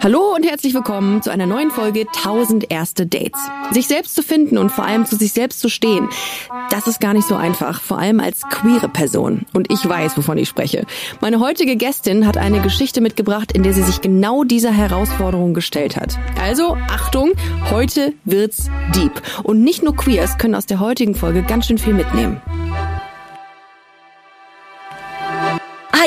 Hallo und herzlich willkommen zu einer neuen Folge 1000 erste Dates. Sich selbst zu finden und vor allem zu sich selbst zu stehen, das ist gar nicht so einfach, vor allem als queere Person. Und ich weiß, wovon ich spreche. Meine heutige Gästin hat eine Geschichte mitgebracht, in der sie sich genau dieser Herausforderung gestellt hat. Also, Achtung, heute wird's deep. Und nicht nur Queers können aus der heutigen Folge ganz schön viel mitnehmen.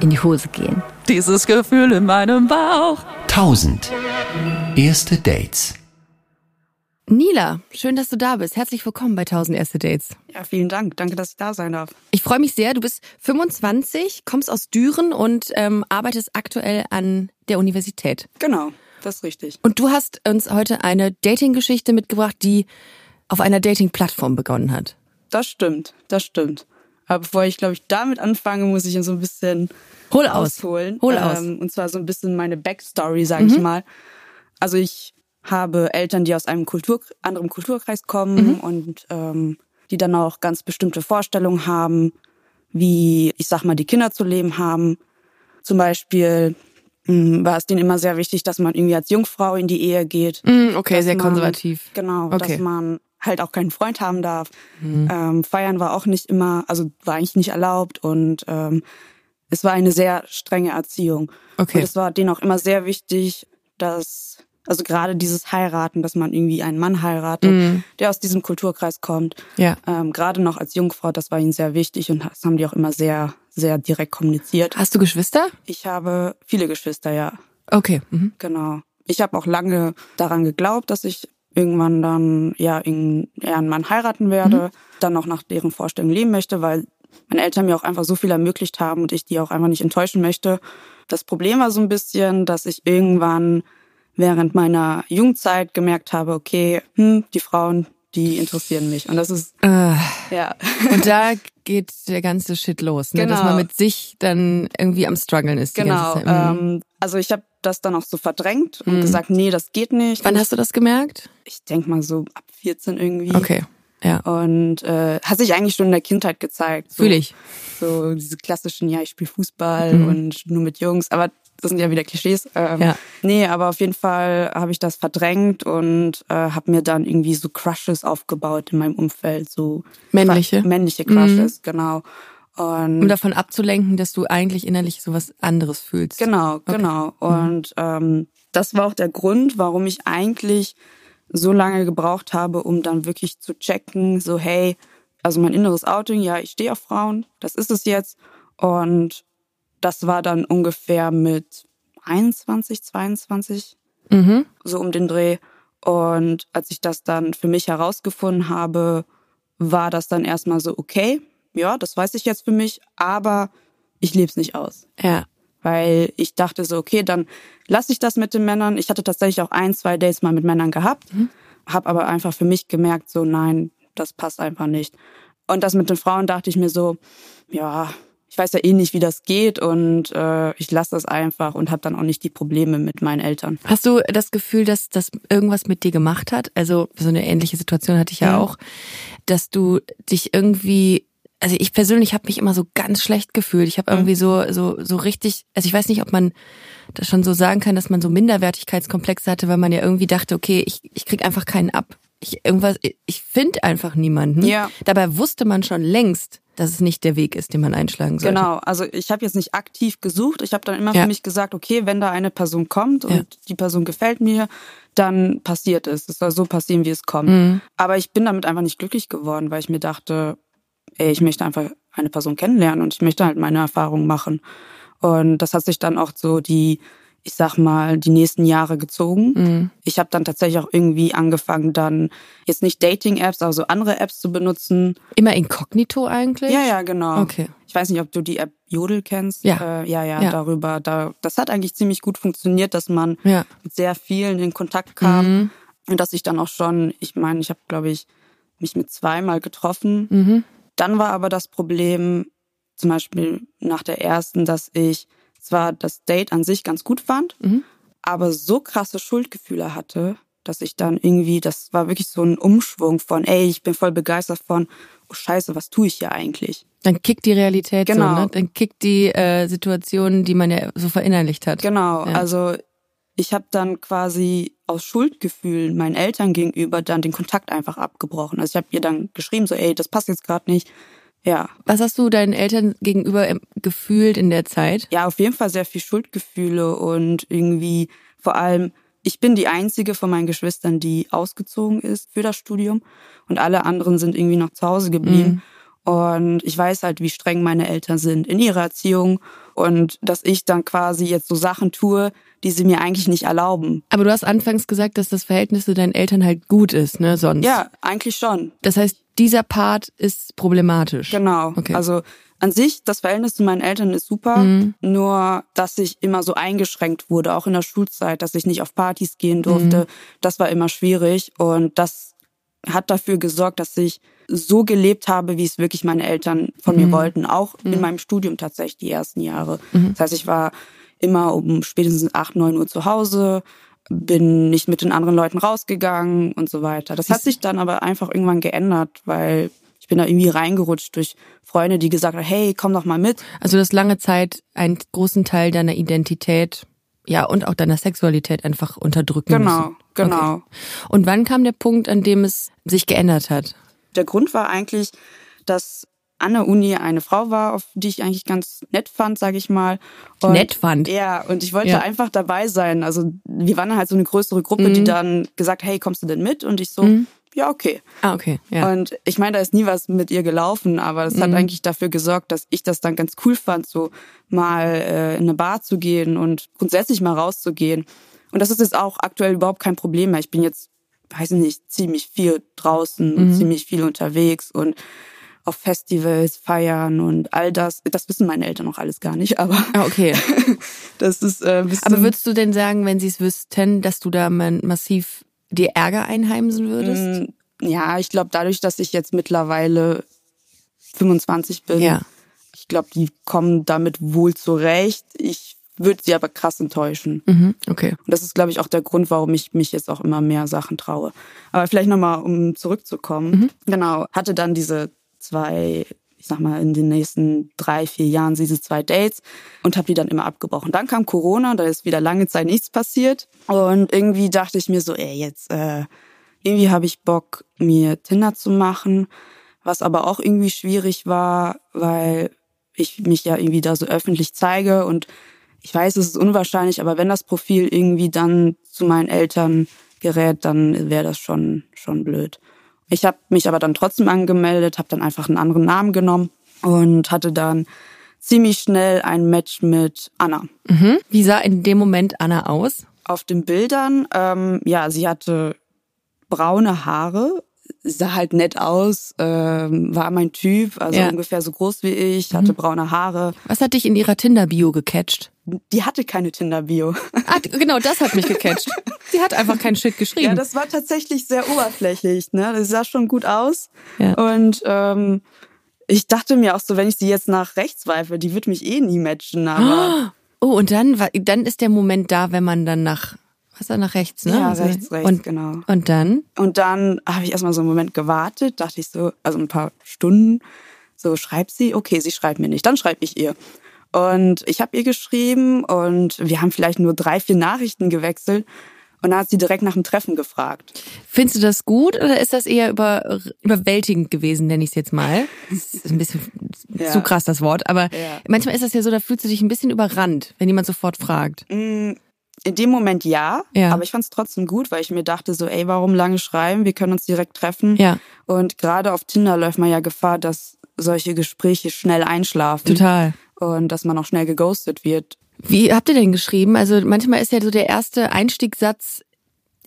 in die Hose gehen. Dieses Gefühl in meinem Bauch. 1000. Erste Dates. Nila, schön, dass du da bist. Herzlich willkommen bei 1000 erste Dates. Ja, vielen Dank. Danke, dass ich da sein darf. Ich freue mich sehr. Du bist 25, kommst aus Düren und ähm, arbeitest aktuell an der Universität. Genau, das ist richtig. Und du hast uns heute eine Dating-Geschichte mitgebracht, die auf einer Dating-Plattform begonnen hat. Das stimmt, das stimmt. Aber bevor ich, glaube ich, damit anfange, muss ich so ein bisschen Hol aus. ausholen. Hol aus. Ähm, und zwar so ein bisschen meine Backstory, sage ich mal. Also ich habe Eltern, die aus einem Kultur, anderen Kulturkreis kommen und ähm, die dann auch ganz bestimmte Vorstellungen haben, wie, ich sag mal, die Kinder zu leben haben. Zum Beispiel mh, war es denen immer sehr wichtig, dass man irgendwie als Jungfrau in die Ehe geht. Mm, okay, sehr man- konservativ. Genau, Okay. dass man halt auch keinen Freund haben darf. Ähm, feiern war auch nicht immer, also war eigentlich nicht erlaubt und ähm, es war eine sehr strenge Erziehung. Okay. Und es war denen auch immer sehr wichtig, dass, also gerade dieses Heiraten, dass man irgendwie einen Mann heiratet, der aus diesem Kulturkreis kommt. Ja. Ähm, gerade noch als Jungfrau, das war ihnen sehr wichtig und das haben die auch immer sehr, sehr direkt kommuniziert. Hast du Geschwister? Ich habe viele Geschwister, ja. Okay. Mhm. Genau. Ich habe auch lange daran geglaubt, dass ich irgendwann dann ja in- eher einen Mann heiraten werde, dann auch nach deren Vorstellung leben möchte, weil meine Eltern mir auch einfach so viel ermöglicht haben und ich die auch einfach nicht enttäuschen möchte. Das Problem war so ein bisschen, dass ich irgendwann während meiner Jugendzeit gemerkt habe, okay, hm, die Frauen, die interessieren mich. Und das ist, Äh, ja, und da geht der ganze Shit los, ne? dass Genau. man mit sich dann irgendwie am struggeln ist. Genau. Mhm. Ähm, also ich habe das dann auch so verdrängt und gesagt, nee, das geht nicht. Wann hast du das gemerkt? ich denk mal so ab 14 irgendwie. Okay. Ja. Und äh, hat sich eigentlich schon in der Kindheit gezeigt. So, Fühl ich. So diese klassischen, ja, ich spiele Fußball Mhm. und nur mit Jungs, aber das sind ja wieder Klischees. Ähm, Ja. Nee, aber auf jeden Fall habe ich das verdrängt und äh, habe mir dann irgendwie so Crushes aufgebaut in meinem Umfeld. So Männliche? Männliche Crushes, genau. Und Um davon abzulenken, dass du eigentlich innerlich sowas anderes fühlst. Genau, genau. Und ähm, das war auch der Grund, warum ich eigentlich so lange gebraucht habe, um dann wirklich zu checken, so hey, also mein inneres Outing, ja, ich stehe auf Frauen, das ist es jetzt. Und das war dann ungefähr mit 21, 22, Mhm. so um den Dreh. Und als ich das dann für mich herausgefunden habe, war das dann erstmal so, okay, ja, das weiß ich jetzt für mich, aber ich lebe es nicht aus Ja. weil ich dachte so, okay, dann lasse ich das mit den Männern. Ich hatte tatsächlich auch ein, zwei Dates mal mit Männern gehabt, habe aber einfach für mich gemerkt, so nein, das passt einfach nicht. Und das mit den Frauen dachte ich mir so, ja, ich weiß ja eh nicht, wie das geht und äh, ich lasse das einfach und habe dann auch nicht die Probleme mit meinen Eltern. Hast du das Gefühl, dass das irgendwas mit dir gemacht hat? Also so eine ähnliche Situation hatte ich ja Mhm. auch, dass du dich irgendwie also ich persönlich habe mich immer so ganz schlecht gefühlt. Ich habe irgendwie so so so richtig, also ich weiß nicht, ob man das schon so sagen kann, dass man so Minderwertigkeitskomplexe hatte, weil man ja irgendwie dachte, okay, ich ich krieg einfach keinen ab. Ich irgendwas ich finde einfach niemanden. Ja. Dabei wusste man schon längst, dass es nicht der Weg ist, den man einschlagen sollte. Genau, also ich habe jetzt nicht aktiv gesucht. Ich habe dann immer Ja. für mich gesagt, okay, wenn da eine Person kommt und Ja. die Person gefällt mir, dann passiert es. Es soll so passieren, wie es kommt. Mhm. Aber ich bin damit einfach nicht glücklich geworden, weil ich mir dachte, ey, ich möchte einfach eine Person kennenlernen und ich möchte halt meine Erfahrungen machen. Und das hat sich dann auch so die ich sag mal, die nächsten Jahre gezogen. Mhm. Ich habe dann tatsächlich auch irgendwie angefangen, dann jetzt nicht Dating-Apps, aber so andere Apps zu benutzen. Immer inkognito eigentlich? Ja, ja, genau. Okay. Ich weiß nicht, ob du die App Jodel kennst. Ja. Äh, ja, ja, Ja. darüber. Da, das hat eigentlich ziemlich gut funktioniert, dass man Ja. mit sehr vielen in Kontakt kam. Mhm. Und dass ich dann auch schon, ich meine, ich habe, glaube ich, mich mit zweimal getroffen. Mhm. Dann war aber das Problem, zum Beispiel nach der ersten, dass ich zwar das Date an sich ganz gut fand, Mhm. aber so krasse Schuldgefühle hatte, dass ich dann irgendwie, das war wirklich so ein Umschwung von, ey, ich bin voll begeistert von, oh Scheiße, was tue ich hier eigentlich? Dann kickt die Realität Genau. so, ne? Dann kickt die äh, Situation, die man ja so verinnerlicht hat. Genau, Ja. also ich habe dann quasi aus Schuldgefühlen meinen Eltern gegenüber dann den Kontakt einfach abgebrochen. Also ich habe ihr dann geschrieben, so, ey, das passt jetzt gerade nicht. Ja, Was hast du deinen Eltern gegenüber ähm, gefühlt in der Zeit? ja, auf jeden Fall sehr viel Schuldgefühle und irgendwie vor allem, ich bin die einzige von meinen Geschwistern, die ausgezogen ist für das Studium und alle anderen sind irgendwie noch zu Hause geblieben. Und ich weiß halt, wie streng meine Eltern sind in ihrer Erziehung und dass ich dann quasi jetzt so Sachen tue, die sie mir eigentlich nicht erlauben. Aber du hast anfangs gesagt, dass das Verhältnis zu deinen Eltern halt gut ist, ne? Sonst. Ja, eigentlich schon. Das heißt, dieser Part ist problematisch. Genau. Okay. Also an sich, das Verhältnis zu meinen Eltern ist super, Mhm. nur dass ich immer so eingeschränkt wurde, auch in der Schulzeit, dass ich nicht auf Partys gehen durfte. Mhm. Das war immer schwierig und das hat dafür gesorgt, dass ich so gelebt habe, wie es wirklich meine Eltern von Mhm. mir wollten, auch in meinem Studium tatsächlich die ersten Jahre. Das heißt, ich war immer um spätestens acht, neun Uhr zu Hause, bin nicht mit den anderen Leuten rausgegangen und so weiter. Das hat sich dann aber einfach irgendwann geändert, weil ich bin da irgendwie reingerutscht durch Freunde, die gesagt haben, hey, komm doch mal mit. Also du hast lange Zeit einen großen Teil deiner Identität, ja, und auch deiner Sexualität einfach unterdrücken Genau, müssen. genau. Okay. Und wann kam der Punkt, an dem es sich geändert hat? Der Grund war eigentlich, dass an der Uni eine Frau war, auf die ich eigentlich ganz nett fand, sage ich mal. Und Nett fand? Ja, und ich wollte Ja. einfach dabei sein. Also wir waren halt so eine größere Gruppe, Mhm. die dann gesagt, hey, kommst du denn mit? Und ich so, ja, okay. Ah, okay, ja. Und ich meine, da ist nie was mit ihr gelaufen, aber das Mhm. hat eigentlich dafür gesorgt, dass ich das dann ganz cool fand, so mal äh, in eine Bar zu gehen und grundsätzlich mal rauszugehen. Und das ist jetzt auch aktuell überhaupt kein Problem mehr. Ich bin jetzt, weiß ich nicht, ziemlich viel draußen Mhm. und ziemlich viel unterwegs und auf Festivals feiern und all das. Das wissen meine Eltern noch alles gar nicht, aber ah, okay. das ist äh, Aber würdest du denn sagen, wenn sie es wüssten, dass du da massiv dir Ärger einheimsen würdest? Mm, Ja, ich glaube, dadurch, dass ich jetzt mittlerweile 25 bin, Ja. ich glaube, die kommen damit wohl zurecht. Ich würde sie aber krass enttäuschen. Mhm, okay. Und das ist, glaube ich, auch der Grund, warum ich mich jetzt auch immer mehr Sachen traue. Aber vielleicht nochmal, um zurückzukommen. Genau, hatte dann diese zwei, ich sag mal, in den nächsten drei, vier Jahren diese zwei Dates und habe die dann immer abgebrochen. Dann kam Corona, da ist wieder lange Zeit nichts passiert. Und irgendwie dachte ich mir so, ey, jetzt, äh, irgendwie habe ich Bock, mir Tinder zu machen. Was aber auch irgendwie schwierig war, weil ich mich ja irgendwie da so öffentlich zeige und ich weiß, es ist unwahrscheinlich, aber wenn das Profil irgendwie dann zu meinen Eltern gerät, dann wäre das schon schon blöd. Ich habe mich aber dann trotzdem angemeldet, habe dann einfach einen anderen Namen genommen und hatte dann ziemlich schnell ein Match mit Anna. Mhm. Wie sah in dem Moment Anna aus? Auf den Bildern, ähm, ja, sie hatte braune Haare, sah halt nett aus, ähm, war mein Typ, also Ja. Mhm. ungefähr so groß wie ich, hatte braune Haare. Was hat dich in ihrer Tinder-Bio gecatcht? Die hatte keine Tinder-Bio. Ah, genau, das hat mich gecatcht. Sie hat einfach keinen Shit geschrieben. Ja, das war tatsächlich sehr oberflächlich. Ne? Das sah schon gut aus. Ja. Und ähm, ich dachte mir auch so, wenn ich sie jetzt nach rechts weife, die wird mich eh nie matchen. Aber oh, und dann, war- dann ist der Moment da, wenn man dann nach, was war nach rechts, ne? ja, Also- rechts, rechts, und, genau. Und dann? Und dann habe ich erstmal so einen Moment gewartet, dachte ich so, also ein paar Stunden, so schreibt sie, okay, sie schreibt mir nicht, dann schreibe ich ihr. Und ich habe ihr geschrieben und wir haben vielleicht nur drei, vier Nachrichten gewechselt. Und dann hat sie direkt nach dem Treffen gefragt. Findest du das gut oder ist das eher über, überwältigend gewesen, nenne ich es jetzt mal? Das ist ein bisschen Ja. zu krass, das Wort. Aber Ja. manchmal ist das ja so, da fühlst du dich ein bisschen überrannt, wenn jemand sofort fragt. In dem Moment ja, Ja. aber ich fand es trotzdem gut, weil ich mir dachte so, ey, warum lange schreiben? Wir können uns direkt treffen. Ja. Und gerade auf Tinder läuft man ja Gefahr, dass solche Gespräche schnell einschlafen. Total. Und dass man auch schnell geghostet wird. Wie habt ihr denn geschrieben? Also manchmal ist ja so der erste Einstiegssatz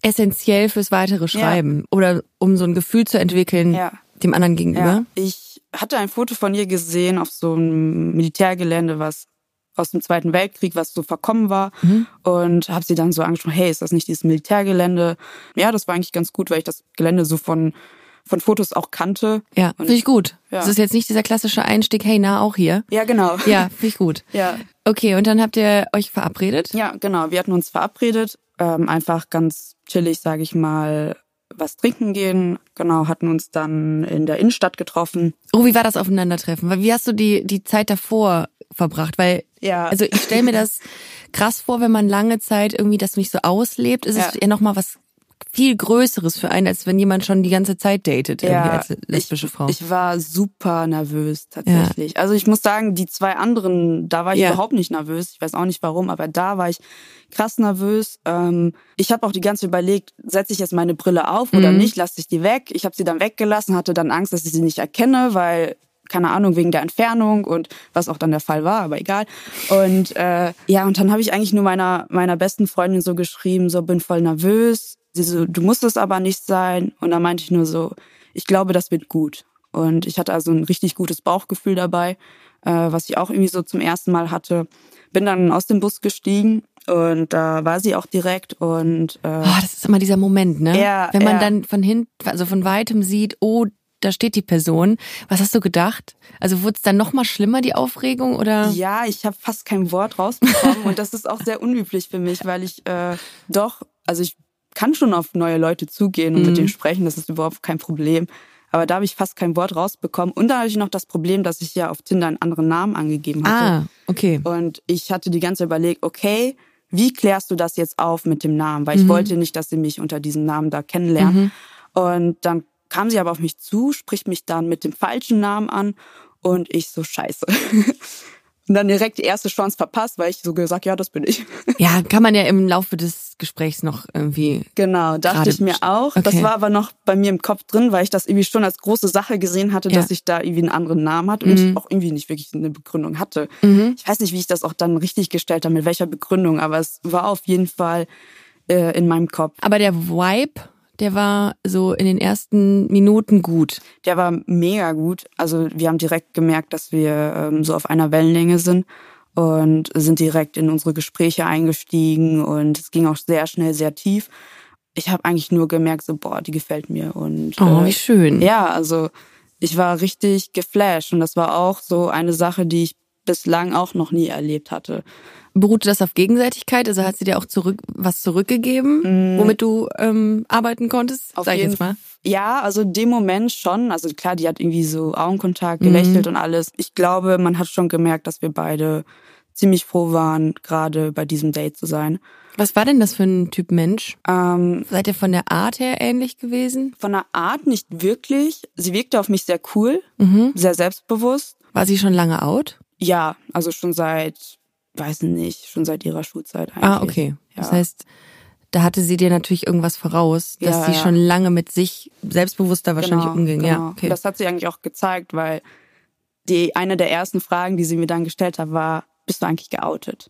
essentiell fürs weitere Schreiben oder um so ein Gefühl zu entwickeln Ja. dem anderen gegenüber. Ja, ich hatte ein Foto von ihr gesehen auf so einem Militärgelände, was aus dem Zweiten Weltkrieg, was so verkommen war. Mhm. Und habe sie dann so angesprochen, hey, ist das nicht dieses Militärgelände? Ja, das war eigentlich ganz gut, weil ich das Gelände so von, von Fotos auch kannte. Ja, finde ich gut. Ja. Das ist jetzt nicht dieser klassische Einstieg, hey, na, auch hier. Ja, genau. Ja, finde ich gut. Ja. Okay, und dann habt ihr euch verabredet? Ja, genau. Wir hatten uns verabredet, ähm, einfach ganz chillig, sage ich mal, was trinken gehen. Genau, hatten uns dann in der Innenstadt getroffen. Oh, wie war das Aufeinandertreffen? Weil Wie hast du die, die Zeit davor verbracht? Weil, Ja. also ich stelle mir das krass vor, wenn man lange Zeit irgendwie das nicht so auslebt, ist es Ja. ja nochmal was viel Größeres für einen, als wenn jemand schon die ganze Zeit datet, irgendwie als lesbische ich, Frau. Ich war super nervös tatsächlich. Also ich muss sagen, die zwei anderen, da war ich Ja. überhaupt nicht nervös. Ich weiß auch nicht warum, aber da war ich krass nervös. Ähm, ich habe auch die ganze Zeit überlegt, setze ich jetzt meine Brille auf oder Mhm. nicht, lasse ich die weg. Ich habe sie dann weggelassen, hatte dann Angst, dass ich sie nicht erkenne, weil keine Ahnung, wegen der Entfernung und was auch dann der Fall war, aber egal. Und äh, ja, und dann habe ich eigentlich nur meiner, meiner besten Freundin so geschrieben, so bin voll nervös. Sie so, du musst es aber nicht sein. Und dann meinte ich nur so, ich glaube, das wird gut. Und ich hatte also ein richtig gutes Bauchgefühl dabei, äh, was ich auch irgendwie so zum ersten Mal hatte. Bin dann aus dem Bus gestiegen und da war sie auch direkt und äh, Oh, das ist immer dieser Moment, ne? Ja, Wenn man ja. dann von hinten, also von weitem sieht, oh, da steht die Person. Was hast du gedacht? Also wurde es dann noch mal schlimmer, die Aufregung, oder? Ja, ich habe fast kein Wort rausbekommen und das ist auch sehr unüblich für mich, weil ich äh, doch, also ich kann schon auf neue Leute zugehen und mit denen sprechen, das ist überhaupt kein Problem. Aber da habe ich fast kein Wort rausbekommen. Und da hatte ich noch das Problem, dass ich ja auf Tinder einen anderen Namen angegeben hatte. Ah, okay. Und ich hatte die ganze Zeit überlegt, okay, wie klärst du das jetzt auf mit dem Namen? Weil ich wollte nicht, dass sie mich unter diesem Namen da kennenlernen. Und dann kam sie aber auf mich zu, spricht mich dann mit dem falschen Namen an und ich so scheiße. und dann direkt die erste Chance verpasst, weil ich so gesagt, ja, das bin ich. Ja, kann man ja im Laufe des Gesprächs noch irgendwie. Genau, dachte ich mir auch. Das okay. war aber noch bei mir im Kopf drin, weil ich das irgendwie schon als große Sache gesehen hatte, Ja. Mhm. dass ich da irgendwie einen anderen Namen hatte und ich auch irgendwie nicht wirklich eine Begründung hatte. Ich weiß nicht, wie ich das auch dann richtig gestellt habe, mit welcher Begründung, aber es war auf jeden Fall äh, in meinem Kopf. Aber der Vibe, der war so in den ersten Minuten gut. Der war mega gut. Also wir haben direkt gemerkt, dass wir ähm, so auf einer Wellenlänge sind und sind direkt in unsere Gespräche eingestiegen und es ging auch sehr schnell, sehr tief. Ich habe eigentlich nur gemerkt, so boah, die gefällt mir und Oh, äh, wie schön. Ja, also ich war richtig geflasht und das war auch so eine Sache, die ich bislang auch noch nie erlebt hatte. Beruhte das auf Gegenseitigkeit? Also hat sie dir auch zurück was zurückgegeben, womit du ähm, arbeiten konntest? Mm. Auf Sag ich jeden jetzt mal. Ja, also dem Moment schon. Also klar, die hat irgendwie so. Augenkontakt, gelächelt und alles. Ich glaube, man hat schon gemerkt, dass wir beide ziemlich froh waren, gerade bei diesem Date zu sein. Was war denn das für ein Typ Mensch? Ähm, Seid ihr von der Art her ähnlich gewesen? von der Art nicht wirklich. Sie wirkte auf mich sehr cool, Mhm. sehr selbstbewusst. War sie schon lange out? Ja, also schon seit, weiß nicht, schon seit ihrer Schulzeit eigentlich. Ah, okay. Das Ja. heißt, da hatte sie dir natürlich irgendwas voraus, dass Ja, sie ja. schon lange mit sich selbstbewusster wahrscheinlich Genau, umging. genau. Ja, okay. Das hat sie eigentlich auch gezeigt, weil die eine der ersten Fragen, die sie mir dann gestellt hat, war, bist du eigentlich geoutet?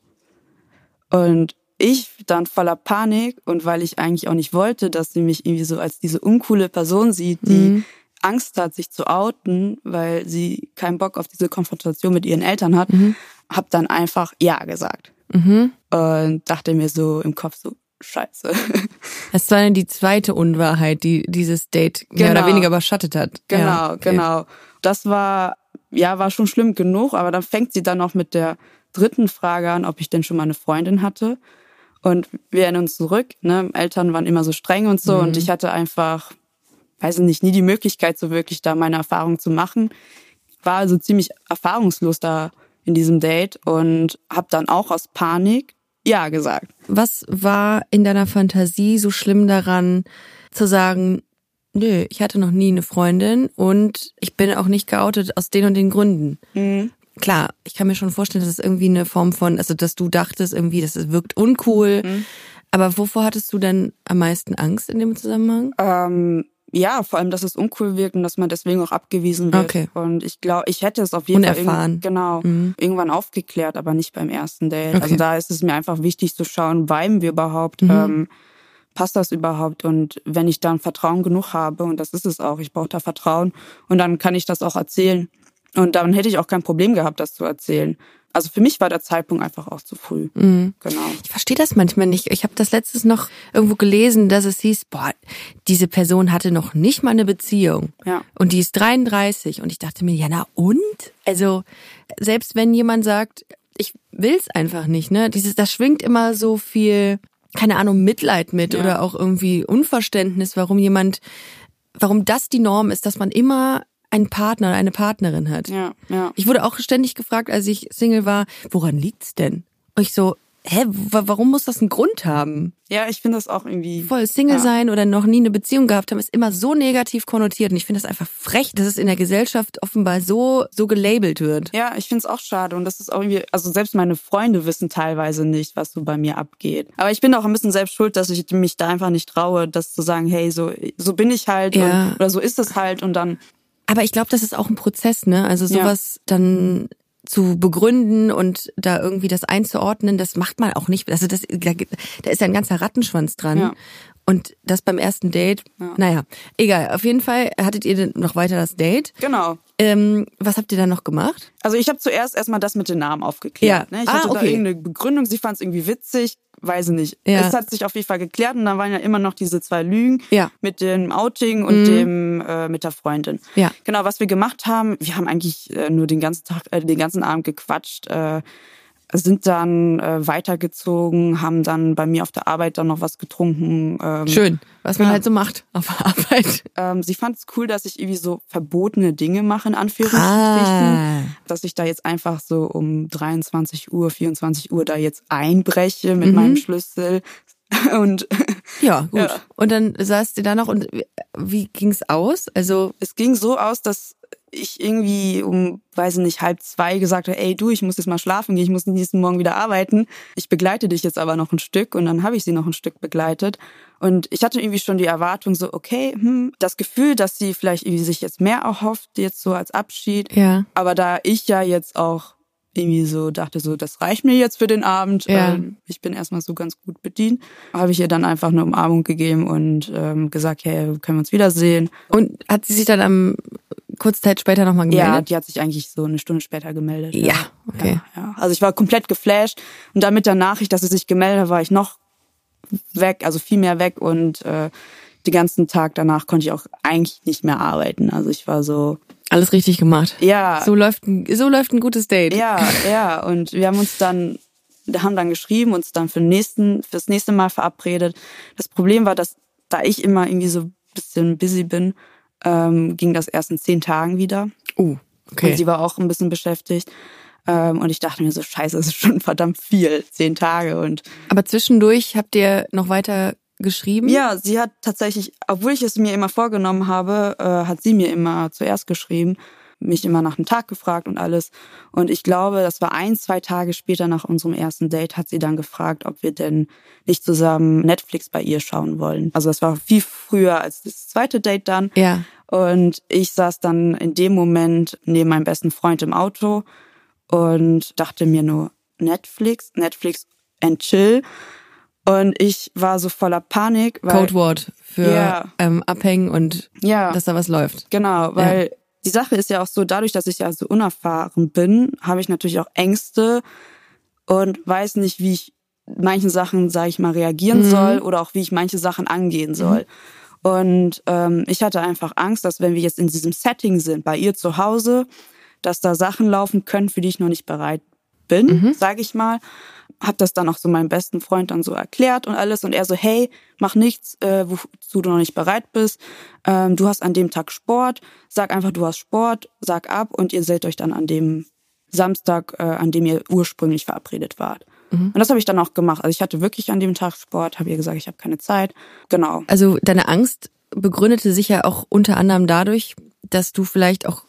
Und ich dann voller Panik und weil ich eigentlich auch nicht wollte, dass sie mich irgendwie so als diese uncoole Person sieht, die Mhm. Angst hat, sich zu outen, weil sie keinen Bock auf diese Konfrontation mit ihren Eltern hat, Mhm. hab dann einfach Ja gesagt. Mhm. Und dachte mir so im Kopf so, scheiße. Das war dann die zweite Unwahrheit, die dieses Date mehr Genau. oder weniger überschattet hat. Genau, ja, okay. genau. Das war, ja, war schon schlimm genug, aber dann fängt sie dann noch mit der dritten Frage an, ob ich denn schon mal eine Freundin hatte. Und wir erinnern uns zurück, ne, Eltern waren immer so streng und so und ich hatte einfach, weiß ich nicht, nie die Möglichkeit, so wirklich da meine Erfahrung zu machen. War also ziemlich erfahrungslos da in diesem Date und habe dann auch aus Panik Ja gesagt. Was war in deiner Fantasie so schlimm daran, zu sagen, nö, ich hatte noch nie eine Freundin und ich bin auch nicht geoutet aus den und den Gründen? Klar, ich kann mir schon vorstellen, dass es irgendwie eine Form von, also dass du dachtest irgendwie, das wirkt uncool. Aber wovor hattest du denn am meisten Angst in dem Zusammenhang? Ähm, ja, vor allem, dass es uncool wirkt und dass man deswegen auch abgewiesen wird. Okay. Und ich glaube, ich hätte es auf jeden Fall Unerfahren. irgend- genau Mhm. irgendwann aufgeklärt, aber nicht beim ersten Date. Okay. Also da ist es mir einfach wichtig zu schauen, viben wir überhaupt, Mhm. ähm, passt das überhaupt? Und wenn ich dann Vertrauen genug habe, und das ist es auch, ich brauche da Vertrauen, und dann kann ich das auch erzählen. Und dann hätte ich auch kein Problem gehabt, das zu erzählen. Also für mich war der Zeitpunkt einfach auch zu früh. Mhm. Genau. Ich verstehe das manchmal nicht. Ich habe das letztes noch irgendwo gelesen, dass es hieß, boah, diese Person hatte noch nicht mal eine Beziehung. Ja. Und die ist 33. Und ich dachte mir, ja, na und? Also, selbst wenn jemand sagt, ich will's einfach nicht, ne? Dieses, da schwingt immer so viel, keine Ahnung, Mitleid mit Ja. oder auch irgendwie Unverständnis, warum jemand, warum das die Norm ist, dass man immer einen Partner oder eine Partnerin hat. Ja, ja. Ich wurde auch ständig gefragt, als ich Single war, woran liegt's denn? Und ich so, hä, wa- warum muss das einen Grund haben? Ja, ich finde das auch irgendwie. Voll Single Ja. sein oder noch nie eine Beziehung gehabt haben, ist immer so negativ konnotiert. Und ich finde das einfach frech, dass es in der Gesellschaft offenbar so, so gelabelt wird. Ja, ich find's auch schade und das ist auch irgendwie, also selbst meine Freunde wissen teilweise nicht, was so bei mir abgeht. Aber ich bin auch ein bisschen selbst schuld, dass ich mich da einfach nicht traue, das zu sagen, hey, so so bin ich halt Ja. und, oder so ist es halt und dann Aber ich glaube, das ist auch ein Prozess, ne? Also Ja. sowas dann zu begründen und da irgendwie das einzuordnen, das macht man auch nicht. Also das, da, da ist ja ein ganzer Rattenschwanz dran. Ja. Und das beim ersten Date, naja, egal. Auf jeden Fall hattet ihr noch weiter das Date. genau. Ähm, was habt ihr dann noch gemacht? Also ich habe zuerst erstmal das mit den Namen aufgeklärt. Ja. Ne? Ich Ah, hatte da okay. irgendeine Begründung, sie fand es irgendwie witzig, weiß ich nicht. Ja. Es hat sich auf jeden Fall geklärt und dann waren ja immer noch diese zwei Lügen Ja. Mhm. mit dem Outing und dem äh, mit der Freundin. Ja. Genau, was wir gemacht haben, wir haben eigentlich äh, nur den ganzen Tag, äh, den ganzen Abend gequatscht. Äh, sind dann äh, weitergezogen, haben dann bei mir auf der Arbeit dann noch was getrunken. Ähm, Schön, was man Ja. halt so macht auf der Arbeit. ähm, sie fand es cool, dass ich irgendwie so verbotene Dinge mache, in Anführungsstrichen. Ah. Dass ich da jetzt einfach so um 23 Uhr, 24 Uhr da jetzt einbreche Mhm. mit meinem Schlüssel. Und Ja, gut. Ja. Und dann saßt ihr da noch und wie ging's aus? Also, es ging so aus, dass ich irgendwie um, weiß ich nicht, halb zwei gesagt habe, ey du, ich muss jetzt mal schlafen gehen, ich muss nächsten Morgen wieder arbeiten. Ich begleite dich jetzt aber noch ein Stück und dann habe ich sie noch ein Stück begleitet. Und ich hatte irgendwie schon die Erwartung so, okay, hm, das Gefühl, dass sie vielleicht irgendwie sich jetzt mehr erhofft, jetzt so als Abschied. ja. Aber da ich ja jetzt auch irgendwie so dachte, so, das reicht mir jetzt für den Abend. Ja. Ähm, ich bin erstmal so ganz gut bedient. Habe ich ihr dann einfach eine Umarmung gegeben und ähm, gesagt, hey, können wir uns wiedersehen. Und hat sie sich dann am kurze Zeit später nochmal Ja, gemeldet? die hat sich eigentlich so eine Stunde später gemeldet. Ja, okay. Ja, ja. Also ich war komplett geflasht. Und dann mit der Nachricht, dass sie sich gemeldet hat, war ich noch weg, also viel mehr weg und äh, den ganzen Tag danach konnte ich auch eigentlich nicht mehr arbeiten. Also ich war so, Alles richtig gemacht. ja, So läuft ein, so läuft ein gutes Date. Ja, ja. Und wir haben uns dann, haben dann geschrieben, uns dann für nächsten, fürs nächste Mal verabredet. Das Problem war, dass da ich immer irgendwie so ein bisschen busy bin, ähm, ging das erst in zehn Tagen wieder. Uh, okay. Und sie war auch ein bisschen beschäftigt. Ähm, und ich dachte mir so, scheiße, das ist schon verdammt viel, zehn Tage. Und Aber zwischendurch habt ihr noch weiter geschrieben? ja, sie hat tatsächlich, obwohl ich es mir immer vorgenommen habe, äh, hat sie mir immer zuerst geschrieben, mich immer nach dem Tag gefragt und alles. Und ich glaube, das war ein, zwei Tage später nach unserem ersten Date, hat sie dann gefragt, ob wir denn nicht zusammen Netflix bei ihr schauen wollen. Also das war viel früher als das zweite Date dann. Ja. Und ich saß dann in dem Moment neben meinem besten Freund im Auto und dachte mir nur, Netflix, Netflix and chill. Und ich war so voller Panik. Weil, Codewort für Ja. ähm, abhängen und Ja, dass da was läuft. genau, weil die Sache ist ja auch so, dadurch, dass ich ja so unerfahren bin, habe ich natürlich auch Ängste und weiß nicht, wie ich manchen Sachen, sage ich mal, reagieren soll oder auch wie ich manche Sachen angehen soll. Und ähm, ich hatte einfach Angst, dass wenn wir jetzt in diesem Setting sind, bei ihr zu Hause, dass da Sachen laufen können, für die ich noch nicht bereit bin, sage ich mal. Hab das dann auch so meinem besten Freund dann so erklärt und alles. Und er so, hey, mach nichts, äh, wozu du noch nicht bereit bist. Ähm, du hast an dem Tag Sport. Sag einfach, du hast Sport, sag ab und ihr seht euch dann an dem Samstag, äh, an dem ihr ursprünglich verabredet wart. Und das habe ich dann auch gemacht. Also ich hatte wirklich an dem Tag Sport, habe ihr gesagt, ich habe keine Zeit. Genau. Also deine Angst begründete sich ja auch unter anderem dadurch, dass du vielleicht auch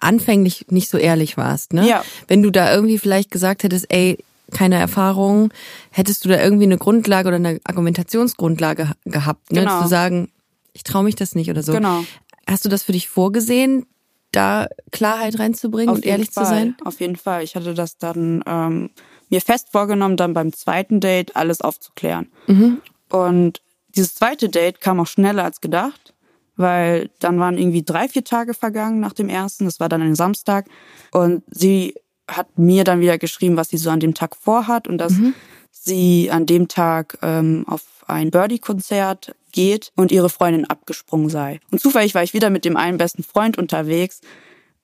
anfänglich nicht so ehrlich warst, ne? Ja. Wenn du da irgendwie vielleicht gesagt hättest, ey, keine Erfahrung, hättest du da irgendwie eine Grundlage oder eine Argumentationsgrundlage gehabt, ne? Genau. Zu sagen, ich traue mich das nicht oder so. Genau. Hast du das für dich vorgesehen, da Klarheit reinzubringen und ehrlich Fall. zu sein? Auf jeden Fall. Ich hatte das dann ähm, mir fest vorgenommen, dann beim zweiten Date alles aufzuklären. Mhm. Und dieses zweite Date kam auch schneller als gedacht, weil dann waren irgendwie drei, vier Tage vergangen nach dem ersten. Das war dann ein Samstag. Und sie hat mir dann wieder geschrieben, was sie so an dem Tag vorhat und dass Mhm. sie an dem Tag ähm, auf ein Birdie-Konzert geht und ihre Freundin abgesprungen sei. Und zufällig war ich wieder mit dem einen besten Freund unterwegs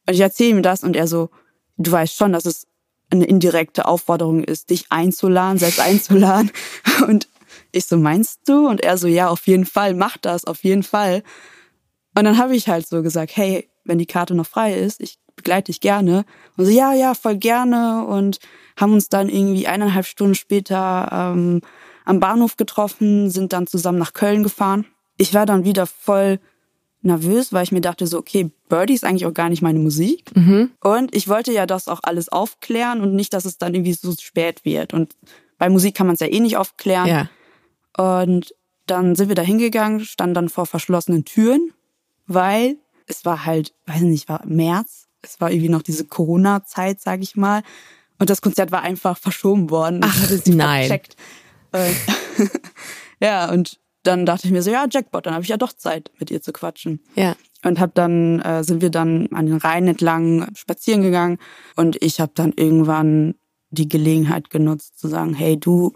und ich erzähle ihm das und er so, du weißt schon, dass es eine indirekte Aufforderung ist, dich einzuladen, selbst einzuladen. Und ich so, meinst du? Und er so, ja, auf jeden Fall, mach das, auf jeden Fall. Und dann habe ich halt so gesagt, hey, wenn die Karte noch frei ist, ich begleite dich gerne. Und so, ja, ja, voll gerne. Und haben uns dann irgendwie eineinhalb Stunden später ähm, am Bahnhof getroffen, sind dann zusammen nach Köln gefahren. Ich war dann wieder voll nervös, weil ich mir dachte so, okay, Birdie ist eigentlich auch gar nicht meine Musik. Und ich wollte ja das auch alles aufklären und nicht, dass es dann irgendwie so spät wird. Und bei Musik kann man es ja eh nicht aufklären. Ja. Und dann sind wir da hingegangen, standen dann vor verschlossenen Türen, weil es war halt, weiß nicht, war März. Es war irgendwie noch diese Corona-Zeit, sag ich mal. Und das Konzert war einfach verschoben worden. Ach, ich hatte sie nein. Äh, ja, und dann dachte ich mir so, ja, Jackpot, dann habe ich ja doch Zeit, mit ihr zu quatschen. Ja. Und hab dann äh, sind wir dann an den Rhein entlang spazieren gegangen und ich habe dann irgendwann die Gelegenheit genutzt zu sagen, hey du,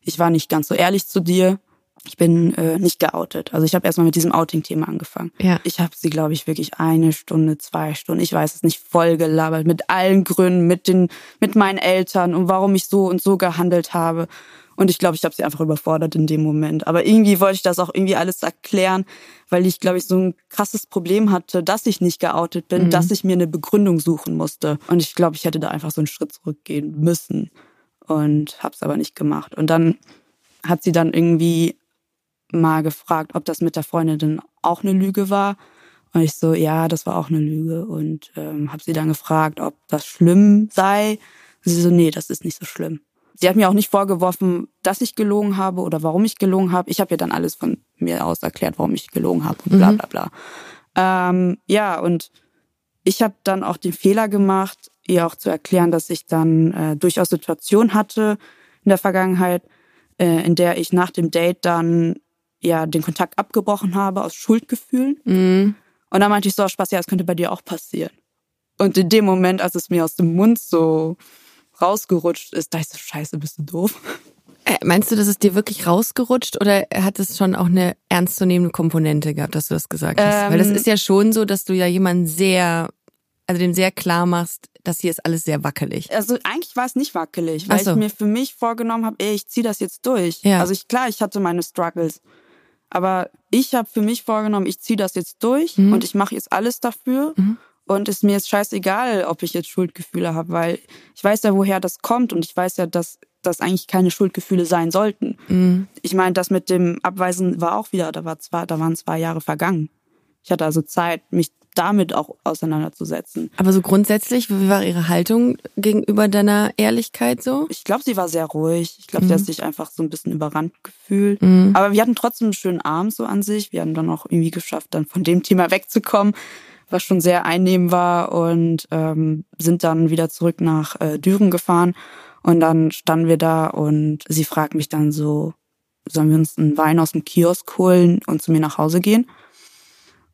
ich war nicht ganz so ehrlich zu dir. Ich bin äh, nicht geoutet. Also ich habe erstmal mit diesem Outing-Thema angefangen. Ja. Ich habe sie, glaube ich, wirklich eine Stunde, zwei Stunden, ich weiß es nicht, voll gelabert mit allen Gründen, mit den, mit meinen Eltern und warum ich so und so gehandelt habe. Und ich glaube, ich habe sie einfach überfordert in dem Moment. Aber irgendwie wollte ich das auch irgendwie alles erklären, weil ich, glaube ich, so ein krasses Problem hatte, dass ich nicht geoutet bin, dass ich mir eine Begründung suchen musste. Und ich glaube, ich hätte da einfach so einen Schritt zurückgehen müssen und habe es aber nicht gemacht. Und dann hat sie dann irgendwie mal gefragt, ob das mit der Freundin auch eine Lüge war. Und ich so, ja, das war auch eine Lüge. Und ähm, habe sie dann gefragt, ob das schlimm sei. Und sie so, nee, das ist nicht so schlimm. Sie hat mir auch nicht vorgeworfen, dass ich gelogen habe oder warum ich gelogen habe. Ich habe ihr dann alles von mir aus erklärt, warum ich gelogen habe und bla bla bla. Ähm, ja, und ich habe dann auch den Fehler gemacht, ihr auch zu erklären, dass ich dann äh, durchaus Situationen hatte in der Vergangenheit, äh, in der ich nach dem Date dann ja den Kontakt abgebrochen habe aus Schuldgefühlen. Mhm. Und dann meinte ich so, Spaß, ja, das könnte bei dir auch passieren. Und in dem Moment, als es mir aus dem Mund so rausgerutscht ist, dachte ich so, scheiße, bist du doof. Äh, meinst du, das ist dir wirklich rausgerutscht oder hat es schon auch eine ernstzunehmende Komponente gehabt, dass du das gesagt hast? Ähm, Weil das ist ja schon so, dass du ja jemanden sehr, also dem sehr klar machst, das hier ist alles sehr wackelig. Also eigentlich war es nicht wackelig, weil so. ich mir für mich vorgenommen habe, ey, ich ziehe das jetzt durch. Ja. Also ich klar, ich hatte meine Struggles, aber ich habe für mich vorgenommen, ich ziehe das jetzt durch Mhm. und ich mache jetzt alles dafür. Und es mir ist scheißegal, ob ich jetzt Schuldgefühle habe, weil ich weiß ja, woher das kommt und ich weiß ja, dass das eigentlich keine Schuldgefühle sein sollten. Mhm. Ich meine, das mit dem Abweisen war auch wieder, da war zwei, da waren zwei Jahre vergangen. Ich hatte also Zeit, mich damit auch auseinanderzusetzen. Aber so grundsätzlich, wie war ihre Haltung gegenüber deiner Ehrlichkeit so? Ich glaube, sie war sehr ruhig. Ich glaube, sie hat sich einfach so ein bisschen überrannt gefühlt. Mhm. Aber wir hatten trotzdem einen schönen Abend so an sich. Wir haben dann auch irgendwie geschafft, dann von dem Thema wegzukommen, was schon sehr einnehmend war und ähm, sind dann wieder zurück nach äh, Düren gefahren. Und dann standen wir da und sie fragt mich dann so, sollen wir uns einen Wein aus dem Kiosk holen und zu mir nach Hause gehen?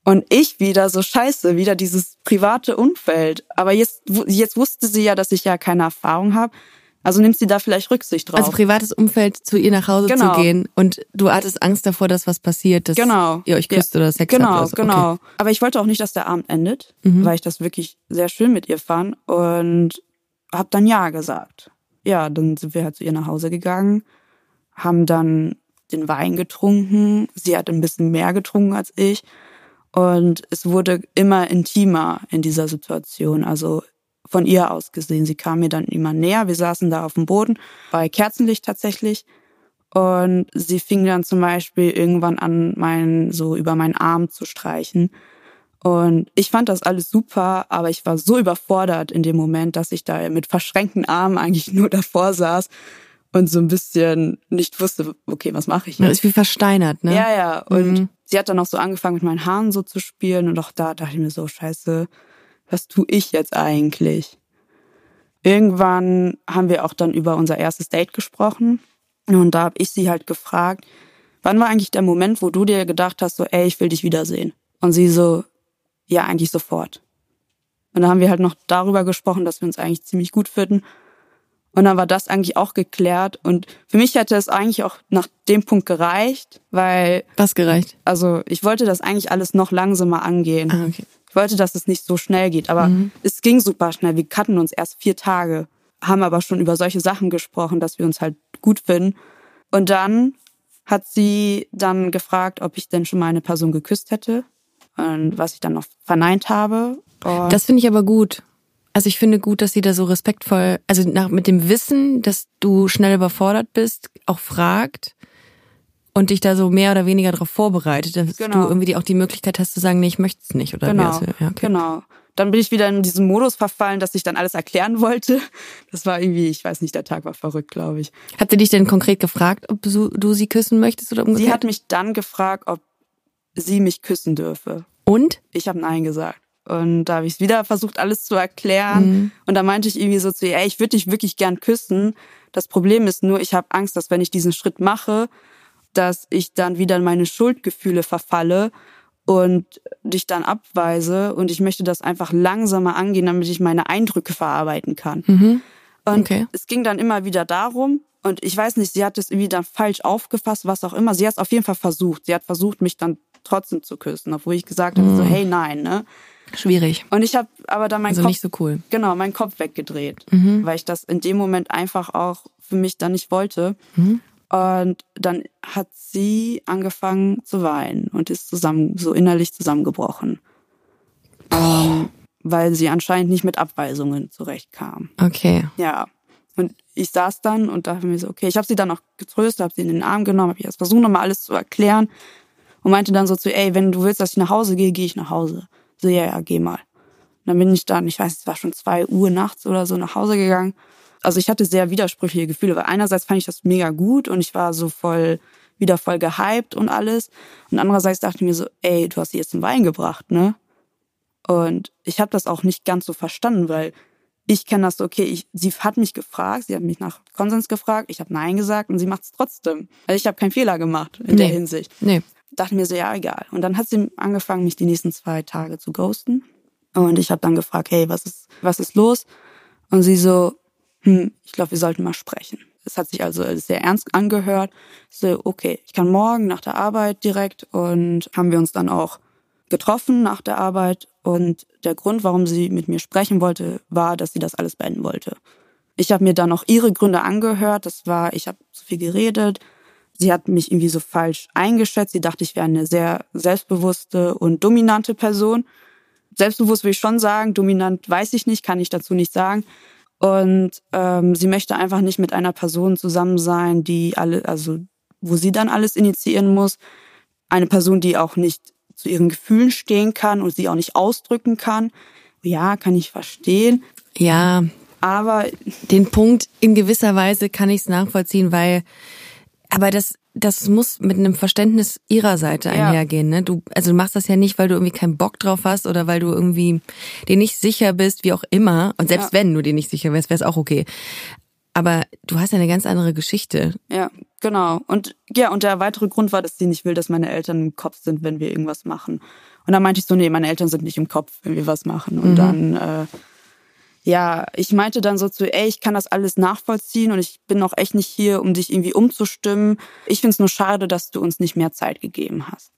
Und ich wieder so scheiße, wieder dieses private Umfeld. Aber jetzt, jetzt wusste sie ja, dass ich ja keine Erfahrung habe. Also nimmt sie da vielleicht Rücksicht drauf. Also privates Umfeld zu ihr nach Hause Genau. zu gehen und du hattest Angst davor, dass was passiert, dass Genau. ihr euch küsst Ja. oder Sex genau, habt oder so. Genau, Okay. Aber ich wollte auch nicht, dass der Abend endet, Mhm. weil ich das wirklich sehr schön mit ihr fand und habe dann ja gesagt. Ja, dann sind wir halt zu ihr nach Hause gegangen, haben dann den Wein getrunken. Sie hat ein bisschen mehr getrunken als ich und es wurde immer intimer in dieser Situation. Also von ihr aus gesehen. Sie kam mir dann immer näher. Wir saßen da auf dem Boden bei Kerzenlicht tatsächlich. Und sie fing dann zum Beispiel irgendwann an, meinen, so über meinen Arm zu streichen. Und ich fand das alles super, aber ich war so überfordert in dem Moment, dass ich da mit verschränkten Armen eigentlich nur davor saß und so ein bisschen nicht wusste, okay, was mache ich Das jetzt? ist wie versteinert, ne? Ja, ja. Und Mhm. Sie hat dann auch so angefangen, mit meinen Haaren so zu spielen. Und auch da dachte ich mir so, scheiße, was tue ich jetzt eigentlich? Irgendwann haben wir auch dann über unser erstes Date gesprochen. Und da habe ich sie halt gefragt, wann war eigentlich der Moment, wo du dir gedacht hast, so, ey, ich will dich wiedersehen? Und sie so, ja, eigentlich sofort. Und da haben wir halt noch darüber gesprochen, dass wir uns eigentlich ziemlich gut finden. Und dann war das eigentlich auch geklärt. Und für mich hätte es eigentlich auch nach dem Punkt gereicht, weil, Was gereicht? also ich wollte das eigentlich alles noch langsamer angehen. Ah, okay. Ich wollte, dass es nicht so schnell geht. Aber es ging super schnell. Wir kannten uns erst vier Tage, haben aber schon über solche Sachen gesprochen, dass wir uns halt gut finden. Und dann hat sie dann gefragt, ob ich denn schon mal eine Person geküsst hätte. Und was ich dann noch verneint habe. Und Das finde ich aber gut. Also ich finde gut, dass sie da so respektvoll, also nach, mit dem Wissen, dass du schnell überfordert bist, auch fragt und dich da so mehr oder weniger darauf vorbereitet, dass Genau. du irgendwie die, auch die Möglichkeit hast zu sagen, nee, ich möchte es nicht oder wie Genau, das, ja, okay. genau. Dann bin ich wieder in diesen Modus verfallen, dass ich dann alles erklären wollte. Das war irgendwie, ich weiß nicht, der Tag war verrückt, glaube ich. Hat sie dich denn konkret gefragt, ob du, du sie küssen möchtest oder umgekehrt? Sie hat mich dann gefragt, ob sie mich küssen dürfe. und? Ich habe Nein gesagt. Und da habe ich wieder versucht, alles zu erklären. Und da meinte ich irgendwie so zu ihr, ey, ich würde dich wirklich gern küssen. Das Problem ist nur, ich habe Angst, dass wenn ich diesen Schritt mache, dass ich dann wieder in meine Schuldgefühle verfalle und dich dann abweise. Und ich möchte das einfach langsamer angehen, damit ich meine Eindrücke verarbeiten kann. Und Okay. es ging dann immer wieder darum, und ich weiß nicht, sie hat es irgendwie dann falsch aufgefasst, was auch immer. Sie hat es auf jeden Fall versucht. Sie hat versucht, mich dann trotzdem zu küssen, obwohl ich gesagt habe, so, hey, nein, ne? Schwierig. Und ich habe aber dann meinen Also Kopf, nicht so cool. genau, meinen Kopf weggedreht, weil ich das in dem Moment einfach auch für mich dann nicht wollte. Und dann hat sie angefangen zu weinen und ist zusammen, so innerlich zusammengebrochen. Ähm, weil sie anscheinend nicht mit Abweisungen zurechtkam. Okay. Ja. Und ich saß dann und dachte mir so, okay, ich habe sie dann auch getröstet, habe sie in den Arm genommen, habe ihr erst versucht, nochmal alles zu erklären und meinte dann so zu, ey, wenn du willst, dass ich nach Hause gehe, gehe ich nach Hause. So, ja, ja, geh mal. Und dann bin ich dann, ich weiß, es war schon zwei Uhr nachts oder so, nach Hause gegangen. Also ich hatte sehr widersprüchliche Gefühle, weil einerseits fand ich das mega gut und ich war so voll, wieder voll gehypt und alles. Und andererseits dachte ich mir so, ey, du hast sie jetzt zum Wein gebracht, ne? Und ich habe das auch nicht ganz so verstanden, weil ich kenne das so, okay, ich, sie hat mich gefragt, sie hat mich nach Konsens gefragt, ich habe Nein gesagt und sie macht es trotzdem. Also ich habe keinen Fehler gemacht in der Nee. Hinsicht. Nee. Dachte mir so, ja, egal. Und dann hat sie angefangen, mich die nächsten zwei Tage zu ghosten. Und ich habe dann gefragt, hey, was ist, was ist los? Und sie so, hm, ich glaube, wir sollten mal sprechen. Es hat sich also sehr ernst angehört. So, okay, ich kann morgen nach der Arbeit direkt und haben wir uns dann auch getroffen nach der Arbeit. Und der Grund, warum sie mit mir sprechen wollte, war, dass sie das alles beenden wollte. Ich habe mir dann auch ihre Gründe angehört. Das war, ich habe zu viel geredet. Sie hat mich irgendwie so falsch eingeschätzt. Sie dachte, ich wäre eine sehr selbstbewusste und dominante Person. Selbstbewusst will ich schon sagen, dominant weiß ich nicht, kann ich dazu nicht sagen. Und ähm, sie möchte einfach nicht mit einer Person zusammen sein, die alle, also wo sie dann alles initiieren muss. Eine Person, die auch nicht zu ihren Gefühlen stehen kann und sie auch nicht ausdrücken kann. Ja, kann ich verstehen. Ja, Aber den Punkt in gewisser Weise kann ich es nachvollziehen, weil, aber das, das muss mit einem Verständnis ihrer Seite Ja. einhergehen, ne? Du, also du machst das ja nicht, weil du irgendwie keinen Bock drauf hast oder weil du irgendwie dir nicht sicher bist, wie auch immer. Und selbst wenn du dir nicht sicher wärst, wäre es auch okay. Aber du hast ja eine ganz andere Geschichte. Ja, genau. Und ja, und der weitere Grund war, dass sie nicht will, dass meine Eltern im Kopf sind, wenn wir irgendwas machen. Und dann meinte ich so, nee, meine Eltern sind nicht im Kopf, wenn wir was machen. Und dann, äh, ja, ich meinte dann so zu, ey, ich kann das alles nachvollziehen und ich bin auch echt nicht hier, um dich irgendwie umzustimmen. Ich find's nur schade, dass du uns nicht mehr Zeit gegeben hast.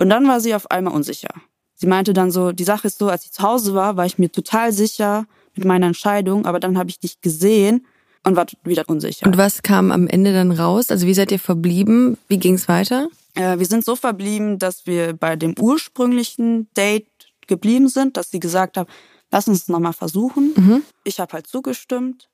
Und dann war sie auf einmal unsicher. Sie meinte dann so, die Sache ist so, als ich zu Hause war, war ich mir total sicher mit meiner Entscheidung, aber dann habe ich dich gesehen und war wieder unsicher. Und was kam am Ende dann raus? Also wie seid ihr verblieben? Wie ging's weiter? Äh, wir sind so verblieben, dass wir bei dem ursprünglichen Date geblieben sind, dass sie gesagt hat, lass uns es nochmal versuchen. Ich habe halt zugestimmt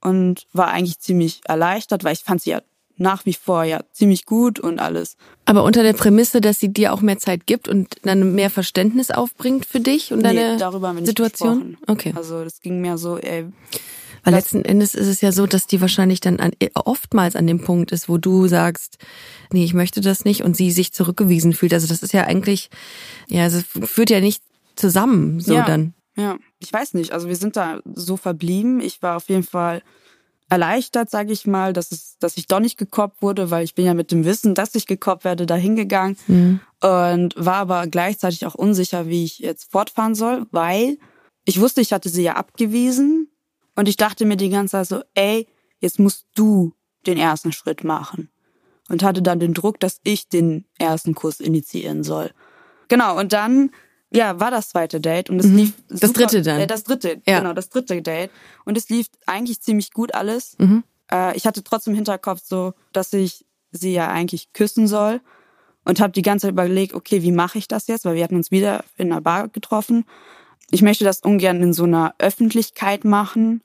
und war eigentlich ziemlich erleichtert, weil ich fand sie ja nach wie vor ja ziemlich gut und alles. Aber unter der Prämisse, dass sie dir auch mehr Zeit gibt und dann mehr Verständnis aufbringt für dich und deine nee, darüber haben wir nicht Situation? gesprochen. Okay. Also das ging mehr so, ey, Weil letzten Endes ist es ja so, dass die wahrscheinlich dann an, oftmals an dem Punkt ist, wo du sagst, nee, ich möchte das nicht und sie sich zurückgewiesen fühlt. Also das ist ja eigentlich, ja, es führt ja nicht zusammen, so ja, dann. Ja, ich weiß nicht. Also wir sind da so verblieben. Ich war auf jeden Fall erleichtert, sage ich mal, dass es, dass ich doch nicht gekoppt wurde, weil ich bin ja mit dem Wissen, dass ich gekoppt werde, da hingegangen und war aber gleichzeitig auch unsicher, wie ich jetzt fortfahren soll, weil ich wusste, ich hatte sie ja abgewiesen und ich dachte mir die ganze Zeit so, ey, jetzt musst du den ersten Schritt machen und hatte dann den Druck, dass ich den ersten Kurs initiieren soll. Genau, und dann ja, war das zweite Date und es lief Das super, dritte dann? Äh, das dritte, Ja. genau, das dritte Date und es lief eigentlich ziemlich gut alles. Mhm. Äh, ich hatte trotzdem im Hinterkopf so, dass ich sie ja eigentlich küssen soll und habe die ganze Zeit überlegt, okay, wie mache ich das jetzt, weil wir hatten uns wieder in einer Bar getroffen. Ich möchte das ungern in so einer Öffentlichkeit machen.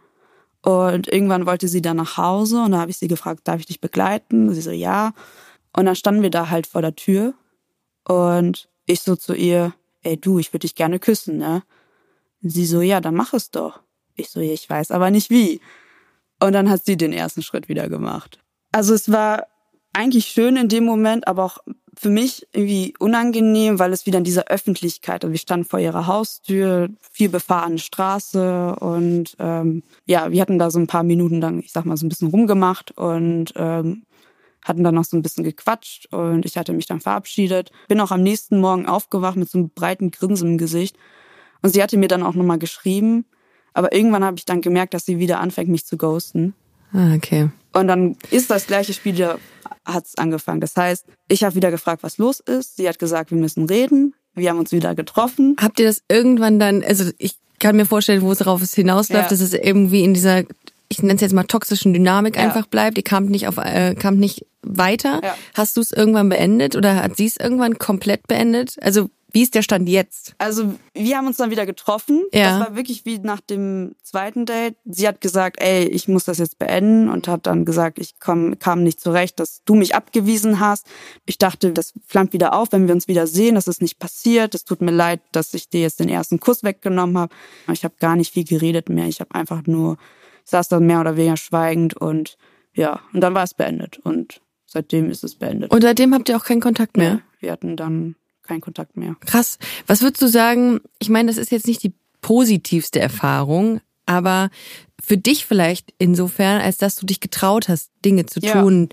Und irgendwann wollte sie dann nach Hause und da habe ich sie gefragt, darf ich dich begleiten? Und sie so, ja. Und dann standen wir da halt vor der Tür und ich so zu ihr, ey du, ich würde dich gerne küssen, ne? Sie so, ja, dann mach es doch. Ich so, ich weiß aber nicht wie. Und dann hat sie den ersten Schritt wieder gemacht. Also es war eigentlich schön in dem Moment, aber auch für mich irgendwie unangenehm, weil es wieder in dieser Öffentlichkeit, also wir standen vor ihrer Haustür, viel befahrene Straße und ähm, ja, wir hatten da so ein paar Minuten dann, ich sag mal, so ein bisschen rumgemacht und ähm, hatten dann noch so ein bisschen gequatscht und ich hatte mich dann verabschiedet. Bin auch am nächsten Morgen aufgewacht mit so einem breiten Grinsen im Gesicht und sie hatte mir dann auch nochmal geschrieben, aber irgendwann habe ich dann gemerkt, dass sie wieder anfängt, mich zu ghosten. Ah, okay. Und dann ist das gleiche Spiel wieder, hat's angefangen. Das heißt, ich habe wieder gefragt, was los ist. Sie hat gesagt, wir müssen reden. Wir haben uns wieder getroffen. Habt ihr das irgendwann dann, also ich kann mir vorstellen, wo es darauf es hinausläuft, Ja. dass es irgendwie in dieser, ich nenne es jetzt mal toxischen Dynamik Ja. einfach bleibt. Ihr kamt nicht auf, äh, kamt nicht weiter. Ja. Hast du es irgendwann beendet oder hat sie es irgendwann komplett beendet? Also wie ist der Stand jetzt? Also wir haben uns dann wieder getroffen. Ja. Das war wirklich wie nach dem zweiten Date. Sie hat gesagt, ey, ich muss das jetzt beenden und hat dann gesagt, ich komm, kam nicht zurecht, dass du mich abgewiesen hast. Ich dachte, das flammt wieder auf, wenn wir uns wieder sehen. Das ist nicht passiert. Es tut mir leid, dass ich dir jetzt den ersten Kuss weggenommen habe. Ich habe gar nicht viel geredet mehr. Ich habe einfach nur, saß dann mehr oder weniger schweigend und ja, und dann war es beendet. Und seitdem ist es beendet. Und seitdem habt ihr auch keinen Kontakt mehr? Ja, wir hatten dann keinen Kontakt mehr. Krass. Was würdest du sagen? Ich meine, das ist jetzt nicht die positivste Erfahrung, aber für dich vielleicht insofern, als dass du dich getraut hast, Dinge zu Ja. tun,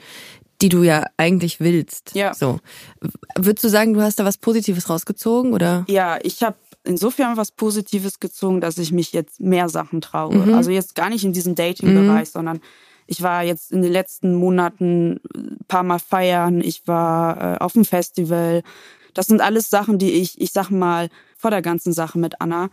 die du ja eigentlich willst. Ja. So. Würdest du sagen, du hast da was Positives rausgezogen oder? Ja, ich habe insofern was Positives gezogen, dass ich mich jetzt mehr Sachen traue. Mhm. Also jetzt gar nicht in diesem Dating-Bereich, sondern ich war jetzt in den letzten Monaten ein paar Mal feiern, ich war äh, auf dem Festival. Das sind alles Sachen, die ich, ich sag mal, vor der ganzen Sache mit Anna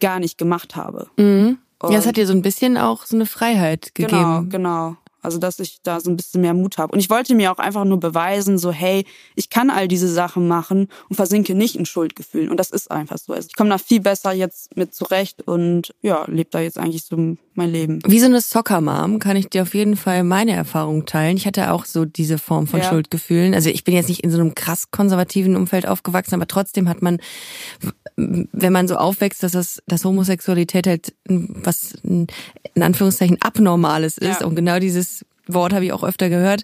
gar nicht gemacht habe. Mhm. Ja, es hat dir so ein bisschen auch so eine Freiheit gegeben. Genau, genau. Also, dass ich da so ein bisschen mehr Mut habe. Und ich wollte mir auch einfach nur beweisen, so, hey, ich kann all diese Sachen machen und versinke nicht in Schuldgefühlen. Und das ist einfach so. Also ich komme da viel besser jetzt mit zurecht und ja, lebe da jetzt eigentlich so mein Leben. Wie so eine Soccer-Mom kann ich dir auf jeden Fall meine Erfahrung teilen. Ich hatte auch so diese Form von Ja. Schuldgefühlen. Also ich bin jetzt nicht in so einem krass konservativen Umfeld aufgewachsen, aber trotzdem hat man, wenn man so aufwächst, dass das, dass Homosexualität halt was in Anführungszeichen abnormales ist Ja. und genau dieses Wort habe ich auch öfter gehört.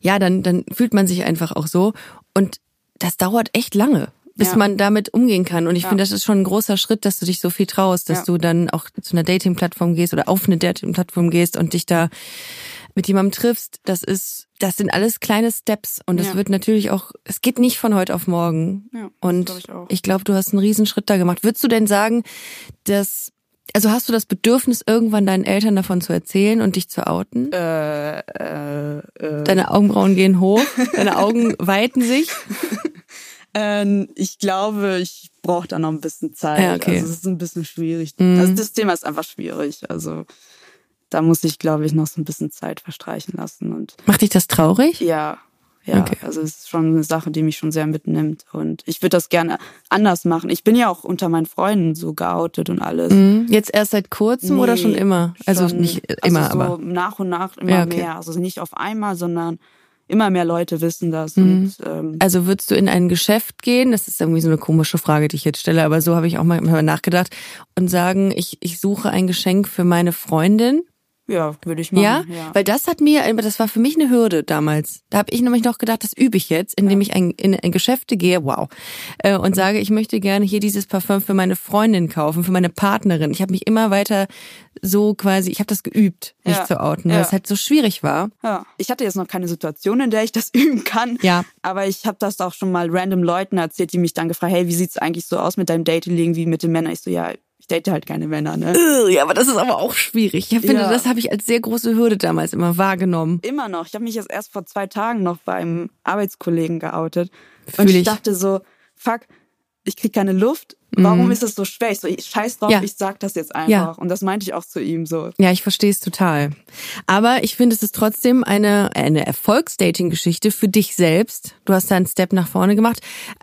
Ja, dann dann fühlt man sich einfach auch so und das dauert echt lange. Bis Ja. man damit umgehen kann. Und ich Ja. finde, das ist schon ein großer Schritt, dass du dich so viel traust, dass Ja. du dann auch zu einer Dating-Plattform gehst oder auf eine Dating-Plattform gehst und dich da mit jemandem triffst. Das ist, das sind alles kleine Steps und es Ja. wird natürlich auch, es geht nicht von heute auf morgen. Das und glaub ich ich glaube, du hast einen riesen Schritt da gemacht. Würdest du denn sagen, dass, also hast du das Bedürfnis, irgendwann deinen Eltern davon zu erzählen und dich zu outen? Äh, äh, äh. Deine Augenbrauen gehen hoch, deine Augen weiten sich. Ähm, ich glaube, ich brauche da noch ein bisschen Zeit. Ja, okay. Also es ist ein bisschen schwierig. Mhm. Also das Thema ist einfach schwierig. Also da muss ich, glaube ich, noch so ein bisschen Zeit verstreichen lassen. Und Macht dich das traurig? ja, ja, Okay. also es ist schon eine Sache, die mich schon sehr mitnimmt. Und ich würde das gerne anders machen. Ich bin ja auch unter meinen Freunden so geoutet und alles. Mhm. Jetzt erst seit kurzem oder Nee, schon immer? Also schon- nicht immer, also so aber. nach und nach immer Ja, okay. mehr. Also nicht auf einmal, sondern immer mehr Leute wissen das. Mhm. Und, ähm, Also würdest du in ein Geschäft gehen, das ist irgendwie so eine komische Frage, die ich jetzt stelle, aber so habe ich auch mal mal nachgedacht, und sagen, ich, ich suche ein Geschenk für meine Freundin Ja, würde ich machen. Ja? Ja, Weil das hat mir, das war für mich eine Hürde damals. Da habe ich nämlich noch gedacht, das übe ich jetzt, indem ich ein, in, in Geschäfte gehe, wow, äh, und sage, ich möchte gerne hier dieses Parfum für meine Freundin kaufen, für meine Partnerin. Ich habe mich immer weiter so quasi, ich habe das geübt, mich Ja. zu outen, weil Ja. es halt so schwierig war. ja. Ich hatte jetzt noch keine Situation, in der ich das üben kann. Ja. Aber ich habe das auch schon mal random Leuten erzählt, die mich dann gefragt, hey, wie sieht's eigentlich so aus mit deinem Dating wie mit den Männern? Ich so, ja, ich date halt keine Männer, ne? Ja, aber das ist aber auch schwierig. Ich finde, Ja. das habe ich als sehr große Hürde damals immer wahrgenommen. Immer noch. Ich habe mich jetzt erst vor zwei Tagen noch bei einem Arbeitskollegen geoutet. Fühl und ich ich. dachte so, fuck, ich krieg keine Luft. Warum ist es so schwer? Ich so, ich scheiß drauf, Mhm. Ja. ich sag das jetzt einfach. Ja. Und das meinte ich auch zu ihm so. Ja, ich verstehe es total. Aber ich finde, es ist trotzdem eine, eine Erfolgsdating-Geschichte für dich selbst. Du hast da einen Step nach vorne gemacht.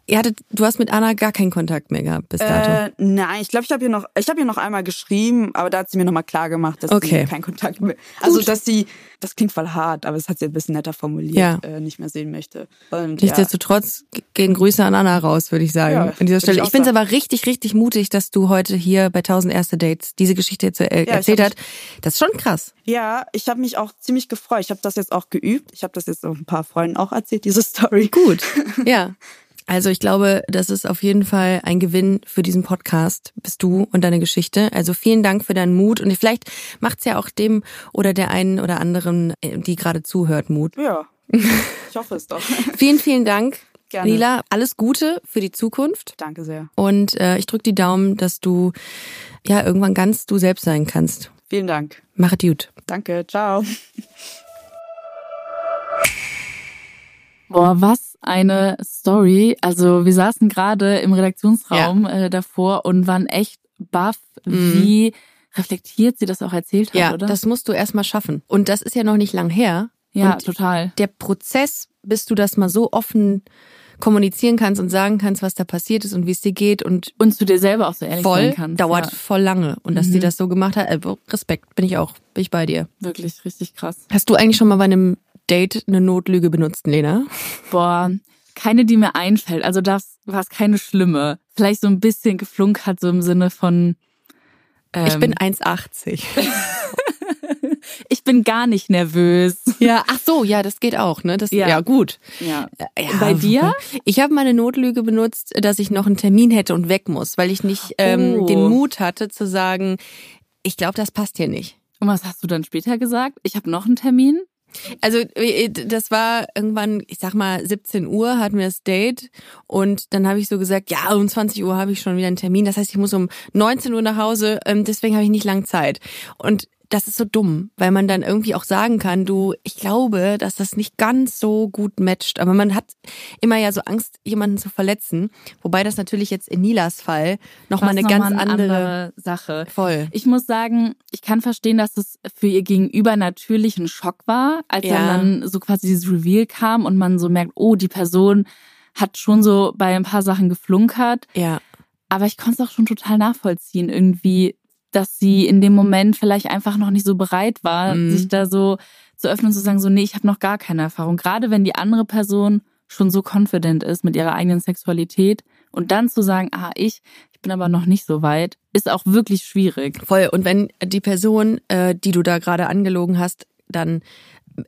Ihr hattet, du hast mit Anna gar keinen Kontakt mehr gehabt bis dato. Äh, nein, ich glaube, ich habe ihr noch, ich habe ihr noch einmal geschrieben, aber da hat sie mir nochmal klar gemacht, dass Okay. sie keinen Kontakt mehr. Also dass sie, das klingt voll hart, aber es hat sie ein bisschen netter formuliert, Ja. äh, nicht mehr sehen möchte. Und Nichtsdestotrotz gehen Grüße an Anna raus, würde ich sagen. An dieser Stelle. ich Ich, finde es aber richtig, richtig mutig, dass du heute hier bei 1000 erste Dates diese Geschichte jetzt äh, ich erzählt hast. Das ist schon krass. ja, ich habe mich auch ziemlich gefreut. Ich habe das jetzt auch geübt. Ich habe das jetzt auch ein paar Freunden auch erzählt, diese Story. Gut. ja. Also ich glaube, das ist auf jeden Fall ein Gewinn für diesen Podcast, bist du und deine Geschichte. Also vielen Dank für deinen Mut und vielleicht macht's ja auch dem oder der einen oder anderen, äh, die gerade zuhört, Mut. Ja, ich hoffe es doch. Vielen, vielen Dank, Gerne. Lila. Alles Gute für die Zukunft Danke sehr. und äh, ich drück die Daumen, dass du ja irgendwann ganz du selbst sein kannst. Vielen Dank. Mach es gut. Danke, ciao. Boah, was eine Story. Also wir saßen gerade im Redaktionsraum äh, davor und waren echt baff, wie reflektiert sie das auch erzählt hat, Ja, oder? das musst du erstmal schaffen. Und das ist ja noch nicht lang her. ja, und total. der Prozess, bis du das mal so offen kommunizieren kannst und sagen kannst, was da passiert ist und wie es dir geht und Und zu dir selber auch so ehrlich voll sein kannst. dauert Ja, voll lange und dass die das so gemacht hat, äh, Respekt, bin ich auch, bin ich bei dir. wirklich richtig krass. Hast du eigentlich schon mal bei einem Date eine Notlüge benutzt, Lena? Boah, keine, die mir einfällt. Also das war es keine schlimme. Vielleicht so ein bisschen geflunkert, so im Sinne von ähm, Ich bin 1,80. ich bin gar nicht nervös. Ja, ach so, ja, das geht auch, ne? Das, ja. Ja. gut. Ja. Ja, Bei dir? Ich habe mal eine Notlüge benutzt, dass ich noch einen Termin hätte und weg muss, weil ich nicht ähm, Oh. den Mut hatte zu sagen, ich glaube, das passt hier nicht. Und was hast du dann später gesagt? Ich habe noch einen Termin. Also äh, das war irgendwann, ich sag mal 17 Uhr hatten wir das Date und dann habe ich so gesagt, ja um 20 Uhr habe ich schon wieder einen Termin. Das heißt, ich muss um 19 Uhr nach Hause. Ähm, deswegen habe ich nicht lang Zeit. Und das ist so dumm, weil man dann irgendwie auch sagen kann, du, ich glaube, dass das nicht ganz so gut matcht. Aber man hat immer ja so Angst, jemanden zu verletzen. Wobei das natürlich jetzt in Nilas Fall nochmal eine noch ganz mal eine andere, andere Sache. Voll. Ich muss sagen, ich kann verstehen, dass es für ihr Gegenüber natürlich ein Schock war, als Ja. dann so quasi dieses Reveal kam und man so merkt, oh, die Person hat schon so bei ein paar Sachen geflunkert. Ja. Aber ich konnte es auch schon total nachvollziehen, irgendwie, dass sie in dem Moment vielleicht einfach noch nicht so bereit war, Mhm. sich da so zu öffnen und zu sagen, so, nee, ich habe noch gar keine Erfahrung. Gerade wenn die andere Person schon so confident ist mit ihrer eigenen Sexualität und dann zu sagen, ah, ich, ich bin aber noch nicht so weit, ist auch wirklich schwierig. Voll. Und wenn die Person, äh, die du da gerade angelogen hast, dann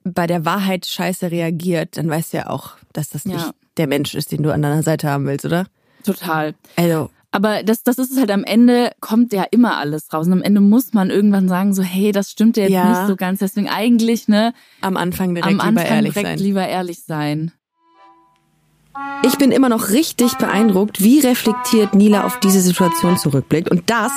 bei der Wahrheit scheiße reagiert, dann weißt du ja auch, dass das Ja. nicht der Mensch ist, den du an deiner Seite haben willst, oder? Total. Also, Aber das, das ist es halt am Ende, kommt ja immer alles raus. Und am Ende muss man irgendwann sagen, so, hey, das stimmt ja jetzt Ja. nicht so ganz. Deswegen eigentlich, ne, am Anfang direkt am Anfang lieber ehrlich direkt sein. lieber ehrlich sein. Ich bin immer noch richtig beeindruckt, wie reflektiert Nila auf diese Situation zurückblickt. Und das,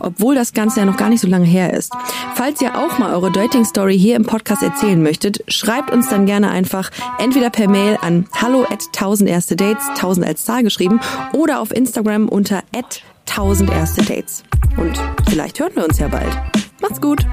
obwohl das Ganze ja noch gar nicht so lange her ist. Falls ihr auch mal eure Dating-Story hier im Podcast erzählen möchtet, schreibt uns dann gerne einfach entweder per Mail an hallo at 1000 erste Dates, 1000 als Zahl geschrieben, oder auf Instagram unter at 1000 erste Dates. Und vielleicht hören wir uns ja bald. Macht's gut!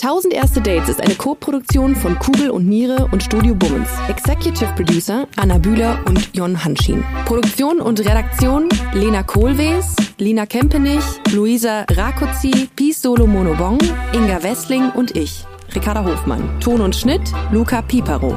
1000 erste Dates ist eine Co-Produktion von Kugel und Niere und Studio Bummens. Executive Producer Anna Bühler und Jon Hanschin. Produktion und Redaktion Lena Kohlwees, Lina Kempenich, Luisa Rakozzi, Peace Solo Monobong, Inga Wessling und ich, Ricarda Hofmann. Ton und Schnitt Luca Piparo.